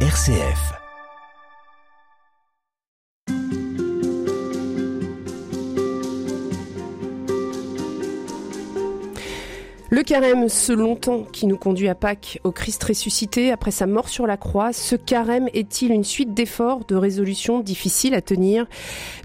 RCF. Le carême, ce longtemps qui nous conduit à Pâques, au Christ ressuscité après sa mort sur la croix, ce carême est-il une suite d'efforts, de résolutions difficiles à tenir,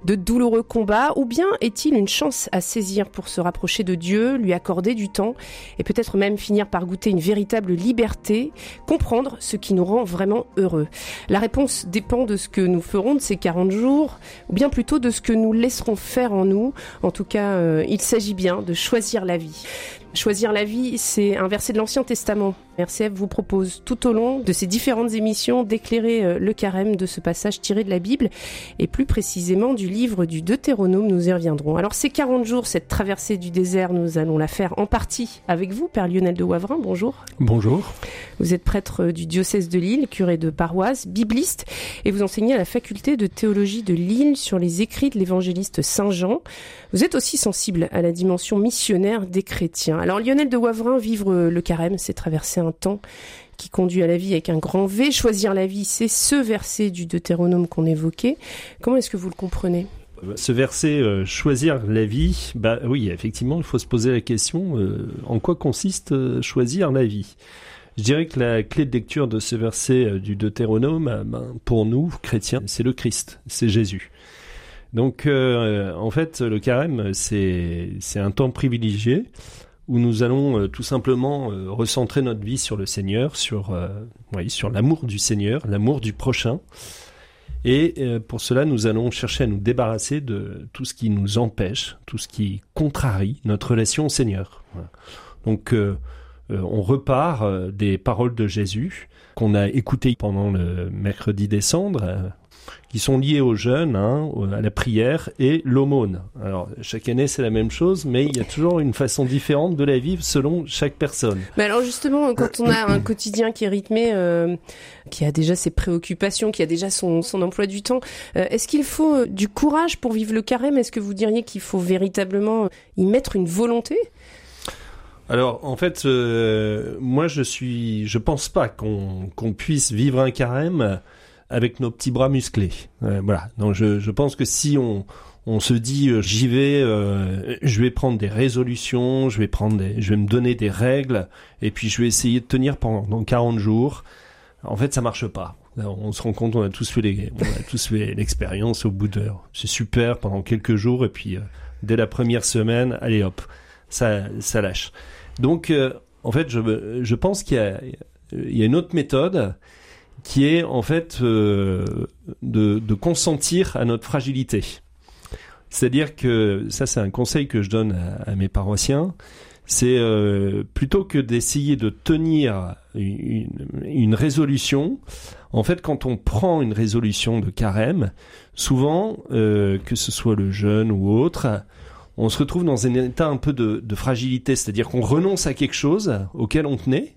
de douloureux combats, ou bien est-il une chance à saisir pour se rapprocher de Dieu, lui accorder du temps, et peut-être même finir par goûter une véritable liberté, comprendre ce qui nous rend vraiment heureux? La réponse dépend de ce que nous ferons de ces 40 jours, ou bien plutôt de ce que nous laisserons faire en nous. En tout cas, euh, il s'agit bien de choisir la vie. Choisir la vie, c'est un verset de l'Ancien Testament. RCF vous propose tout au long de ces différentes émissions d'éclairer euh, le carême de ce passage tiré de la Bible et plus précisément du livre du Deutéronome, nous y reviendrons. Alors ces 40 jours, cette traversée du désert, nous allons la faire en partie avec vous, Père Lionel de Wavrin, bonjour. Bonjour. Vous êtes prêtre du diocèse de Lille, curé de paroisse, bibliste et vous enseignez à la faculté de théologie de Lille sur les écrits de l'évangéliste Saint Jean. Vous êtes aussi sensible à la dimension missionnaire des chrétiens. Alors Lionel de Wavrin, vivre le carême, c'est traverser un temps qui conduit à la vie avec un grand V. Choisir la vie, c'est ce verset du Deutéronome qu'on évoquait. Comment est-ce que vous le comprenez? Ce verset euh, choisir la vie, bah oui, effectivement, il faut se poser la question euh, en quoi consiste euh, choisir la vie? Je dirais que la clé de lecture de ce verset du Deutéronome, ben, pour nous chrétiens, c'est le Christ, c'est Jésus. Donc, en fait, le carême, c'est c'est un temps privilégié où nous allons euh, tout simplement euh, recentrer notre vie sur le Seigneur, sur, euh, oui, sur l'amour du Seigneur, l'amour du prochain. Et pour cela, nous allons chercher à nous débarrasser de tout ce qui nous empêche, tout ce qui contrarie notre relation au Seigneur. Donc, on repart des paroles de Jésus qu'on a écoutées pendant le mercredi décembre qui sont liés aux jeunes, hein, à la prière et l'aumône. Alors chaque année c'est la même chose, mais il y a toujours une façon différente de la vivre selon chaque personne. Mais alors justement, quand on a un quotidien qui est rythmé, euh, qui a déjà ses préoccupations, qui a déjà son, son emploi du temps, euh, est-ce qu'il faut euh, du courage pour vivre le carême? Est-ce que vous diriez qu'il faut véritablement y mettre une volonté? Alors en fait, moi je suis, je pense pas qu'on qu'on puisse vivre un carême avec nos petits bras musclés. Euh, voilà. Donc je, pense que si on, se dit euh, j'y vais, euh, je vais prendre des résolutions, je vais prendre je vais me donner des règles et puis je vais essayer de tenir pendant 40 jours. En fait, ça marche pas. On se rend compte, on a tous fait l'expérience au bout de, c'est super pendant quelques jours et puis dès la première semaine, allez hop, ça, lâche. Donc, en fait, je, pense qu'il y a une autre méthode qui est en fait euh, de, consentir à notre fragilité. C'est-à-dire que ça, c'est un conseil que je donne à, mes paroissiens. C'est euh, plutôt que d'essayer de tenir une, résolution. En fait, quand on prend une résolution de carême, souvent, euh, que ce soit le jeûne ou autre, on se retrouve dans un état un peu de, de fragilité. C'est-à-dire qu'on renonce à quelque chose auquel on tenait.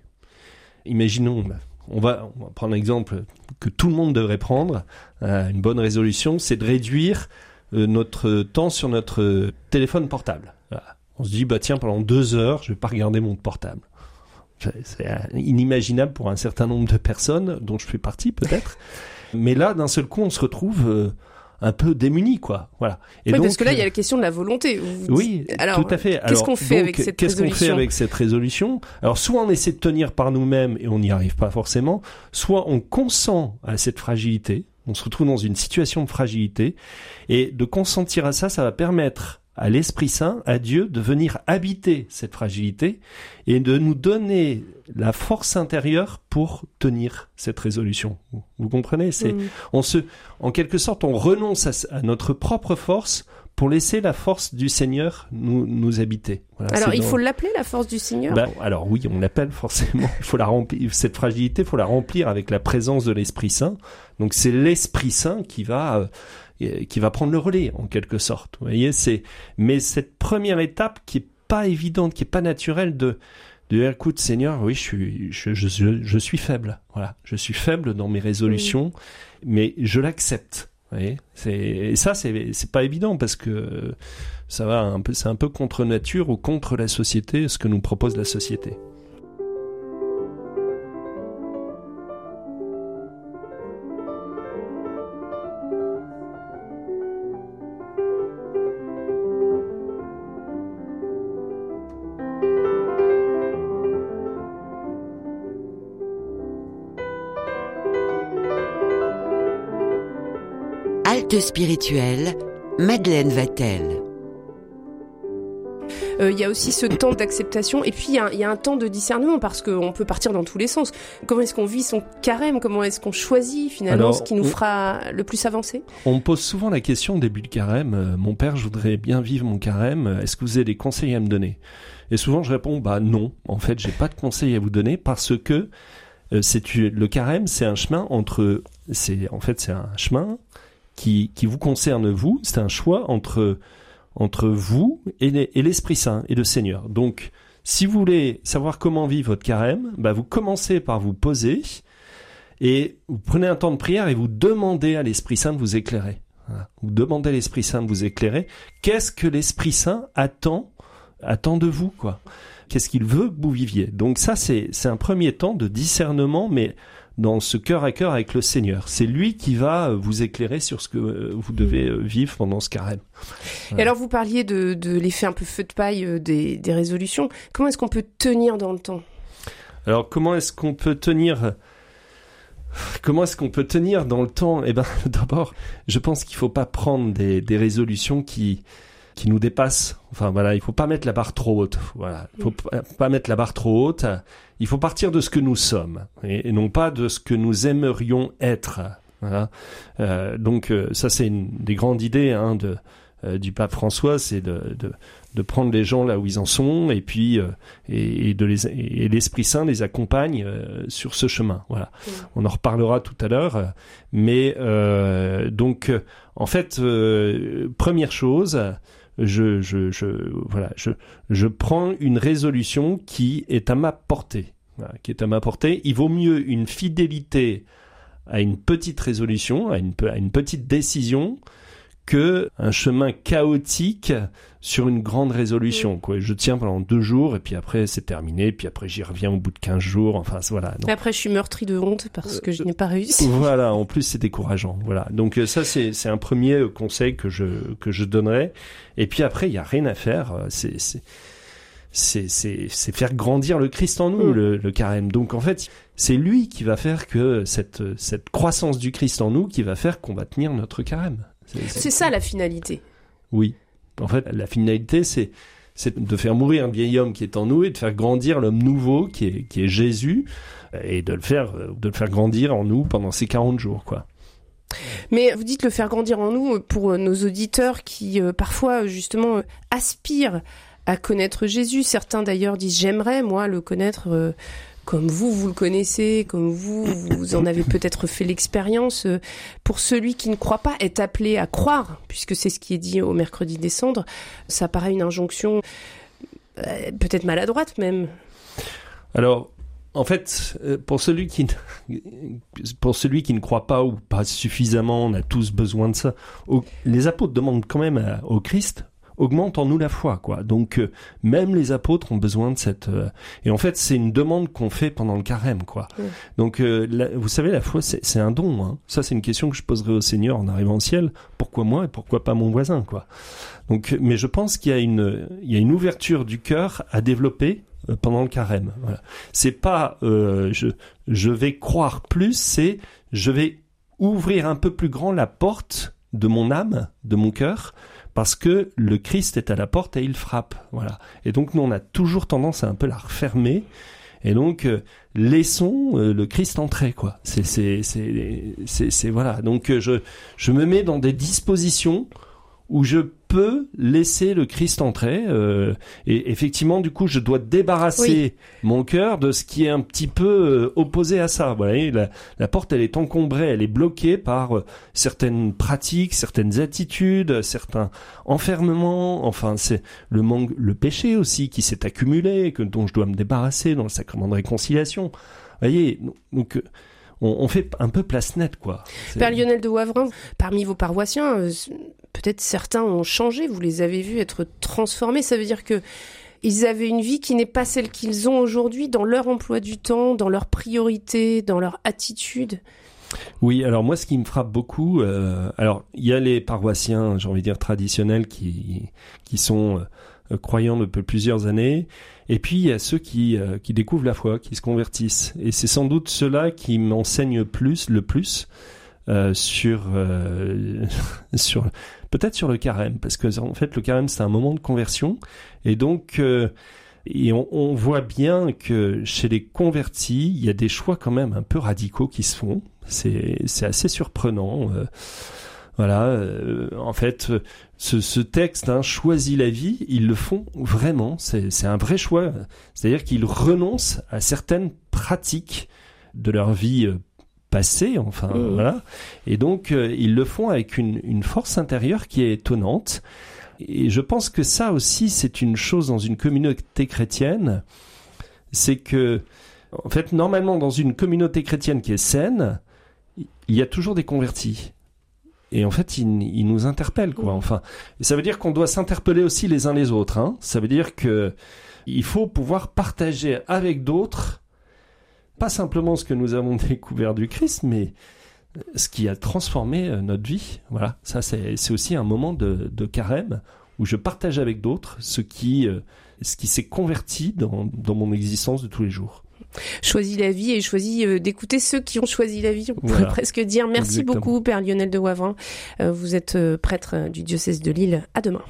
Imaginons, on va, prendre un exemple que tout le monde devrait prendre, euh, une bonne résolution, c'est de réduire euh, notre temps sur notre téléphone portable. On se dit, bah tiens, pendant deux heures, je vais pas regarder mon portable. C'est inimaginable pour un certain nombre de personnes, dont je fais partie peut-être. Mais là, d'un seul coup, on se retrouve euh, un peu démunis, quoi. Voilà. Et oui, parce que là, il y a la question de la volonté. Oui, Alors, tout à fait. Qu'est-ce qu'on fait fait avec cette résolution? Alors, soit on essaie de tenir par nous-mêmes et on n'y arrive pas forcément, soit on consent à cette fragilité. On se retrouve dans une situation de fragilité et de consentir à ça, ça va permettre à l'Esprit Saint, à Dieu, de venir habiter cette fragilité et de nous donner la force intérieure pour tenir cette résolution. Vous comprenez? C'est, mm. on se, en quelque sorte, on renonce à, notre propre force pour laisser la force du Seigneur nous, nous habiter. alors, il faut l'appeler la force du Seigneur? Ben, Alors oui, on l'appelle forcément. Il faut la remplir. Cette fragilité, il faut la remplir avec la présence de l'Esprit Saint. Donc c'est l'Esprit Saint qui va euh, qui va prendre le relais en quelque sorte. Vous voyez, c'est mais cette première étape qui est pas évidente, qui est pas naturelle de de dire, écoute Seigneur, oui, je suis je, je, je, suis faible. Voilà, je suis faible dans mes résolutions, mais je l'accepte. Et ça c'est pas évident parce que ça va c'est un peu contre nature ou contre la société ce que nous propose la société. De spirituel, Madeleine Vatel. Euh, il y a aussi ce temps d'acceptation et puis il y, a un temps de discernement parce qu'on peut partir dans tous les sens. Comment est-ce qu'on vit son carême? Comment est-ce qu'on choisit finalement ce qui nous fera le plus avancer? On me pose souvent la question au début du carême, euh, mon père, je voudrais bien vivre mon carême, est-ce que vous avez des conseils à me donner? Et souvent je réponds, bah non, en fait j'ai pas de conseils à vous donner parce que euh, c'est le carême, c'est un chemin entre, c'est en fait c'est un chemin qui, qui vous concerne vous, c'est un choix entre entre vous et l'Esprit Saint et le Seigneur. Donc, si vous voulez savoir comment vivre votre carême, bah vous commencez par vous poser et vous prenez un temps de prière et vous demandez à l'Esprit Saint de vous éclairer. Vous demandez à l'Esprit Saint de vous éclairer. Qu'est-ce que l'Esprit Saint attend, attend de vous, quoi? Qu'est-ce qu'il veut que vous viviez? Donc ça, c'est un premier temps de discernement, mais dans ce cœur à cœur avec le Seigneur. C'est lui qui va euh, vous éclairer sur ce que euh, vous devez euh, vivre pendant ce carême. Et alors vous parliez de, de l'effet un peu feu de paille des, des résolutions. Comment est-ce qu'on peut tenir dans le temps? Alors comment est-ce qu'on peut tenir Comment est-ce qu'on peut tenir dans le temps? Eh ben, d'abord, je pense qu'il faut pas prendre des, des résolutions qui qui nous dépassent. Enfin voilà, il faut pas mettre la barre trop haute. Voilà, il faut pas mettre la barre trop haute. Il faut partir de ce que nous sommes et, non pas de ce que nous aimerions être. Voilà. Euh, donc euh, ça c'est une des grandes idées hein, de euh, du pape François, c'est de, de, de, prendre les gens là où ils en sont et puis euh, et, et, de les et l'Esprit Saint les accompagne euh, sur ce chemin. Voilà. On en reparlera tout à l'heure, mais donc en fait première chose, je, je, je, voilà, je, prends une résolution qui est à ma portée. qui est à ma portée. Il vaut mieux une fidélité à une petite résolution, à une, à une petite décision, que un chemin chaotique sur une grande résolution. Quoi. Je tiens pendant deux jours et puis après c'est terminé, puis après j'y reviens au bout de quinze jours. Enfin voilà. Et après je suis meurtri de honte parce que je n'ai pas réussi. Voilà, en plus c'est décourageant. Voilà. Donc euh, ça c'est c'est un premier euh, conseil que je que je donnerais. Et puis après il y a rien à faire. Euh, c'est c'est c'est, c'est, c'est faire grandir le Christ en nous, mm. le, le, carême. Donc en fait, c'est lui qui va faire que cette, cette croissance du Christ en nous qui va faire qu'on va tenir notre carême. C'est ça la finalité. Oui. En fait, la finalité, c'est c'est de faire mourir un vieil homme qui est en nous et de faire grandir l'homme nouveau qui est, qui est Jésus et de le faire de le faire grandir en nous pendant ces 40 jours quoi. Mais vous dites le faire grandir en nous pour nos auditeurs qui euh, parfois justement aspirent à connaître Jésus. Certains d'ailleurs disent j'aimerais moi le connaître euh, comme vous, vous le connaissez, comme vous, vous en avez peut-être fait l'expérience. Euh, pour celui qui ne croit pas, est appelé à croire, puisque c'est ce qui est dit au mercredi décembre. Ça paraît une injonction euh, peut-être maladroite même. Alors, en fait, euh, pour celui qui pour celui qui ne croit pas ou pas suffisamment, on a tous besoin de ça. Les apôtres demandent quand même au Christ augmente en nous la foi, quoi. Donc euh, même les apôtres ont besoin de cette. Euh, et en fait, c'est une demande qu'on fait pendant le carême, quoi. Donc euh, vous savez, la foi, c'est un don. Hein. Ça, c'est une question que je poserai au Seigneur en arrivant au ciel. Pourquoi moi et pourquoi pas mon voisin, quoi? Donc, mais je pense qu'il y a une, il y a une ouverture du cœur à développer pendant le carême. Voilà. C'est pas je je vais croire plus, c'est je vais ouvrir un peu plus grand la porte de mon âme, de mon cœur, parce que le Christ est à la porte et il frappe. Voilà. Et donc nous on a toujours tendance à un peu la refermer. Et donc euh, laissons euh, le Christ entrer quoi. C'est c'est c'est c'est voilà. Donc euh, je je me mets dans des dispositions où je laisser le Christ entrer. Euh, et effectivement, du coup, je dois débarrasser mon cœur de ce qui est un petit peu euh, opposé à ça. Vous voyez, la, la, porte, elle est encombrée, elle est bloquée par euh, certaines pratiques, certaines attitudes, certains enfermements. Enfin, c'est le manque, le péché aussi qui s'est accumulé, que dont je dois me débarrasser dans le sacrement de réconciliation. Vous voyez, donc on, fait un peu place nette, quoi. Père Lionel de Wavrin, parmi vos paroissiens, euh, peut-être certains ont changé, vous les avez vus être transformés, ça veut dire que ils avaient une vie qui n'est pas celle qu'ils ont aujourd'hui dans leur emploi du temps, dans leurs priorités, dans leur attitude. Oui, alors moi, ce qui me frappe beaucoup, euh, alors il y a les paroissiens, j'ai envie de dire traditionnels, qui qui sont euh, croyants depuis plusieurs années, et puis il y a ceux qui, euh, qui découvrent la foi, qui se convertissent. Et c'est sans doute ceux-là qui m'enseignent plus, le plus. Euh, sur euh, sur peut-être sur le carême parce que en fait le carême c'est un moment de conversion. Et donc euh, et on, on, voit bien que chez les convertis il y a des choix quand même un peu radicaux qui se font. C'est c'est assez surprenant voilà en fait ce, ce texte hein, choisit la vie ils le font vraiment. C'est c'est un vrai choix. C'est-à-dire qu'ils renoncent à certaines pratiques de leur vie passé, enfin mmh. voilà. Et donc euh, ils le font avec une, une, force intérieure qui est étonnante. Et je pense que ça aussi c'est une chose dans une communauté chrétienne, c'est que en fait normalement dans une communauté chrétienne qui est saine, il y a toujours des convertis. Et en fait, il, il nous interpelle, quoi. Mmh. Enfin, et ça veut dire qu'on doit s'interpeller aussi les uns les autres. Hein. Ça veut dire que il faut pouvoir partager avec d'autres pas simplement ce que nous avons découvert du Christ, mais ce qui a transformé euh, notre vie. Voilà, ça c'est aussi un moment de, de, carême où je partage avec d'autres ce qui, euh, ce qui s'est converti dans, dans mon existence de tous les jours choisis la vie et choisis euh, d'écouter ceux qui ont choisi la vie. On pourrait presque dire merci beaucoup, Père Lionel de Wavrin. vous êtes prêtre du diocèse de Lille. À demain.